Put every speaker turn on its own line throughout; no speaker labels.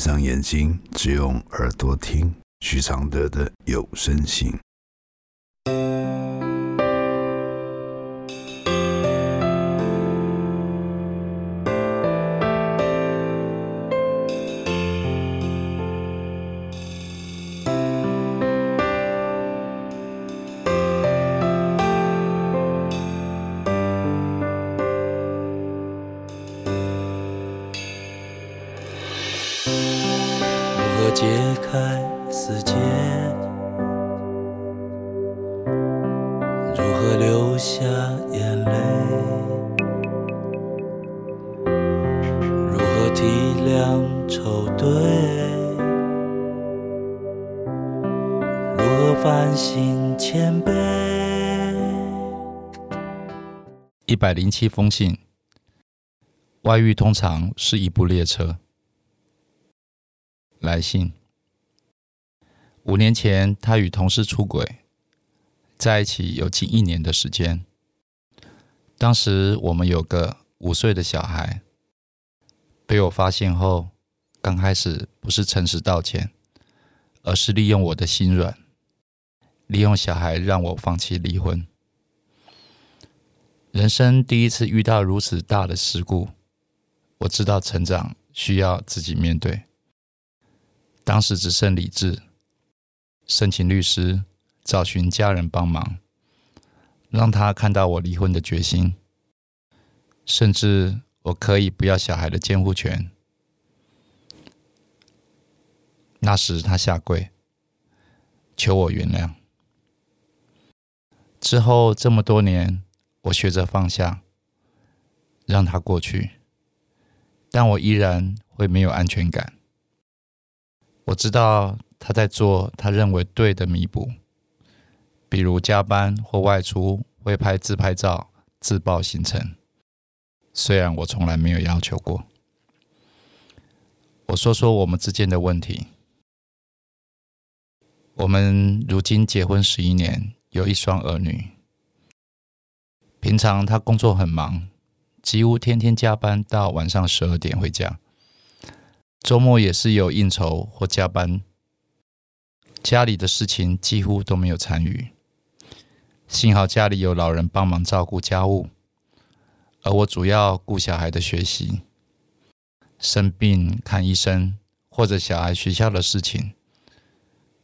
闭上眼睛，只用耳朵听许常德的有声信。
下眼泪？如何体谅愁对？如何反省谦卑？
一百零七封信。外遇通常是一部列车。来信。五年前，他与同事出轨，在一起有近一年的时间。当时我们有个五岁的小孩，被我发现后，刚开始不是诚实道歉，而是利用我的心软，利用小孩让我放弃离婚。人生第一次遇到如此大的事故，我知道成长需要自己面对。当时只剩理智，申请律师，找寻家人帮忙，让他看到我离婚的决心，甚至我可以不要小孩的监护权。那时他下跪，求我原谅。之后这么多年，我学着放下，让他过去，但我依然会没有安全感。我知道他在做他认为对的弥补，比如加班或外出会拍自拍照自曝行程。虽然我从来没有要求过。我说说我们之间的问题。我们如今结婚十一年，有一双儿女。平常他工作很忙，几乎天天加班到晚上十二点回家。周末也是有应酬或加班，家里的事情几乎都没有参与。幸好家里有老人帮忙照顾家务，而我主要顾小孩的学习、生病看医生或者小孩学校的事情。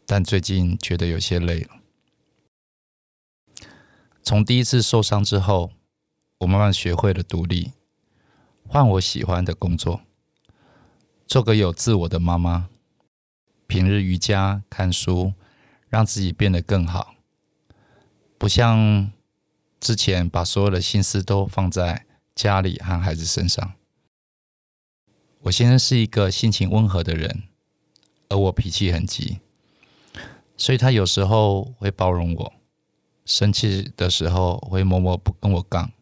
但最近觉得有些累了。从第一次受伤之后，我慢慢学会了独立，换我喜欢的工作。做个有自我的妈妈，平日瑜伽、看书，让自己变得更好，不像之前把所有的心思都放在家里和孩子身上。我先生是一个性情温和的人，而我脾气很急，所以他有时候会包容我，生气的时候会默默不跟我杠。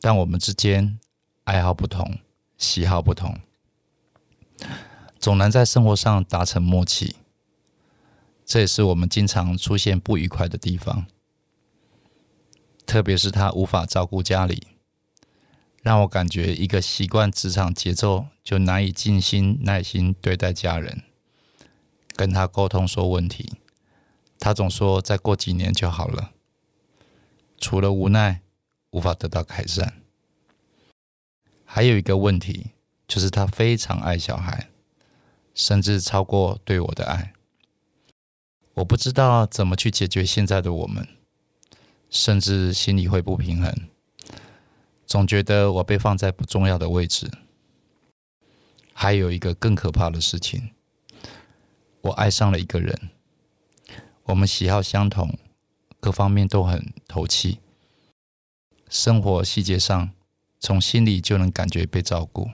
但我们之间爱好不同，喜好不同。总难在生活上达成默契，这也是我们经常出现不愉快的地方。特别是他无法照顾家里，让我感觉一个习惯职场节奏就难以静心耐心对待家人。跟他沟通说问题，他总说再过几年就好了。除了无奈，无法得到改善。还有一个问题。就是他非常爱小孩，甚至超过对我的爱。我不知道怎么去解决现在的我们，甚至心里会不平衡，总觉得我被放在不重要的位置。还有一个更可怕的事情，我爱上了一个人，我们喜好相同，各方面都很投契，生活细节上从心里就能感觉被照顾。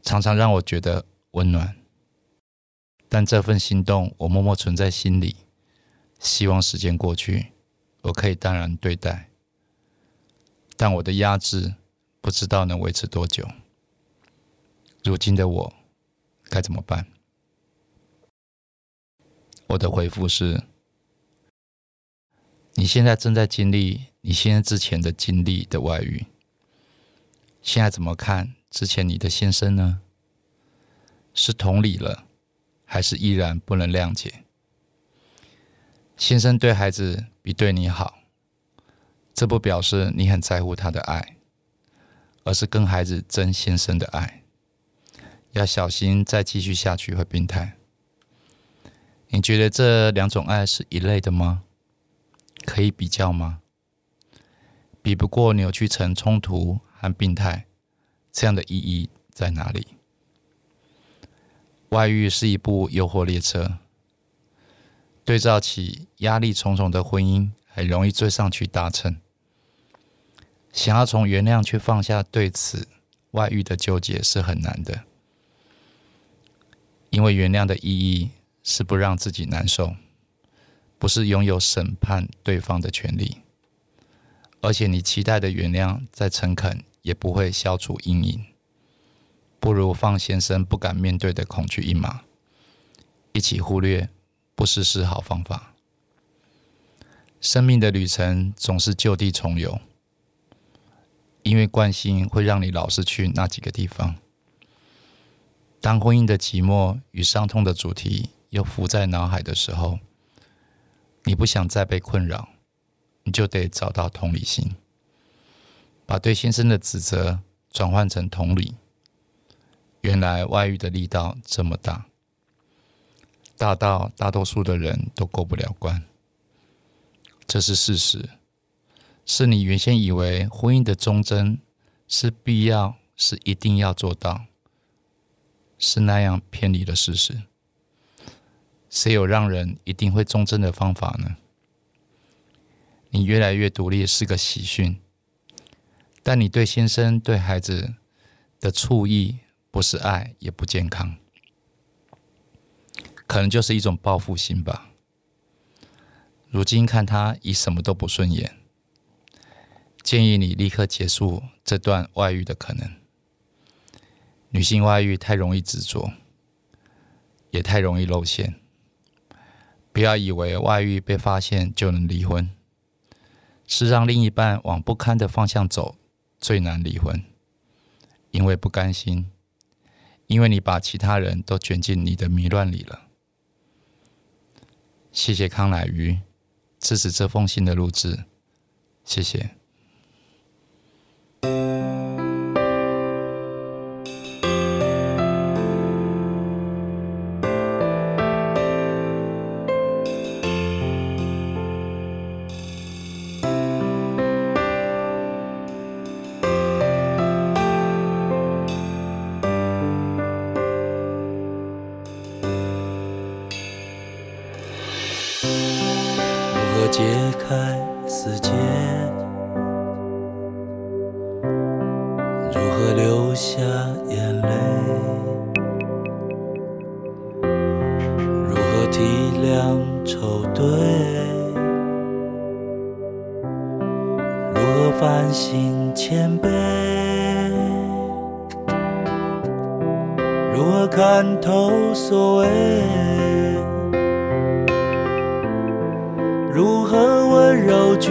常常让我觉得温暖，但这份心动我默默存在心里，希望时间过去，我可以淡然对待。但我的压制不知道能维持多久。如今的我该怎么办？我的回复是：你现在正在经历你现在之前的经历的外遇，现在怎么看？之前你的先生呢？是同理了，还是依然不能谅解？先生对孩子比对你好，这不表示你很在乎他的爱，而是跟孩子争先生的爱。要小心，再继续下去会病态。你觉得这两种爱是一类的吗？可以比较吗？比不过扭曲成冲突和病态，这样的意义在哪里？外遇是一部诱惑列车，对照起压力重重的婚姻，很容易追上去搭乘。想要从原谅去放下对此外遇的纠结是很难的，因为原谅的意义是不让自己难受，不是拥有审判对方的权利。而且你期待的原谅再诚恳，也不会消除阴影。不如放先生不敢面对的恐惧一马，一起忽略，不失是好方法。生命的旅程总是就地重游，因为惯性会让你老是去那几个地方。当婚姻的寂寞与伤痛的主题又浮在脑海的时候，你不想再被困扰。你就得找到同理心，把对先生的指责转换成同理。原来外遇的力道这么大，大到大多数的人都过不了关，这是事实，是你原先以为婚姻的忠贞是必要、是一定要做到，是那样偏离了事实。谁有让人一定会忠贞的方法呢？你越来越独立是个喜讯，但你对先生、对孩子的醋意不是爱，也不健康，可能就是一种报复心吧。如今看他已什么都不顺眼，建议你立刻结束这段外遇的可能。女性外遇太容易执着，也太容易露馅。不要以为外遇被发现就能离婚。是让另一半往不堪的方向走最难离婚，因为不甘心，因为你把其他人都卷进你的迷乱里了。谢谢康乃鱼支持这封信的录制，谢谢。
下眼泪？如何体谅愁对？如何反省谦卑？如何看透所谓？如何温柔拒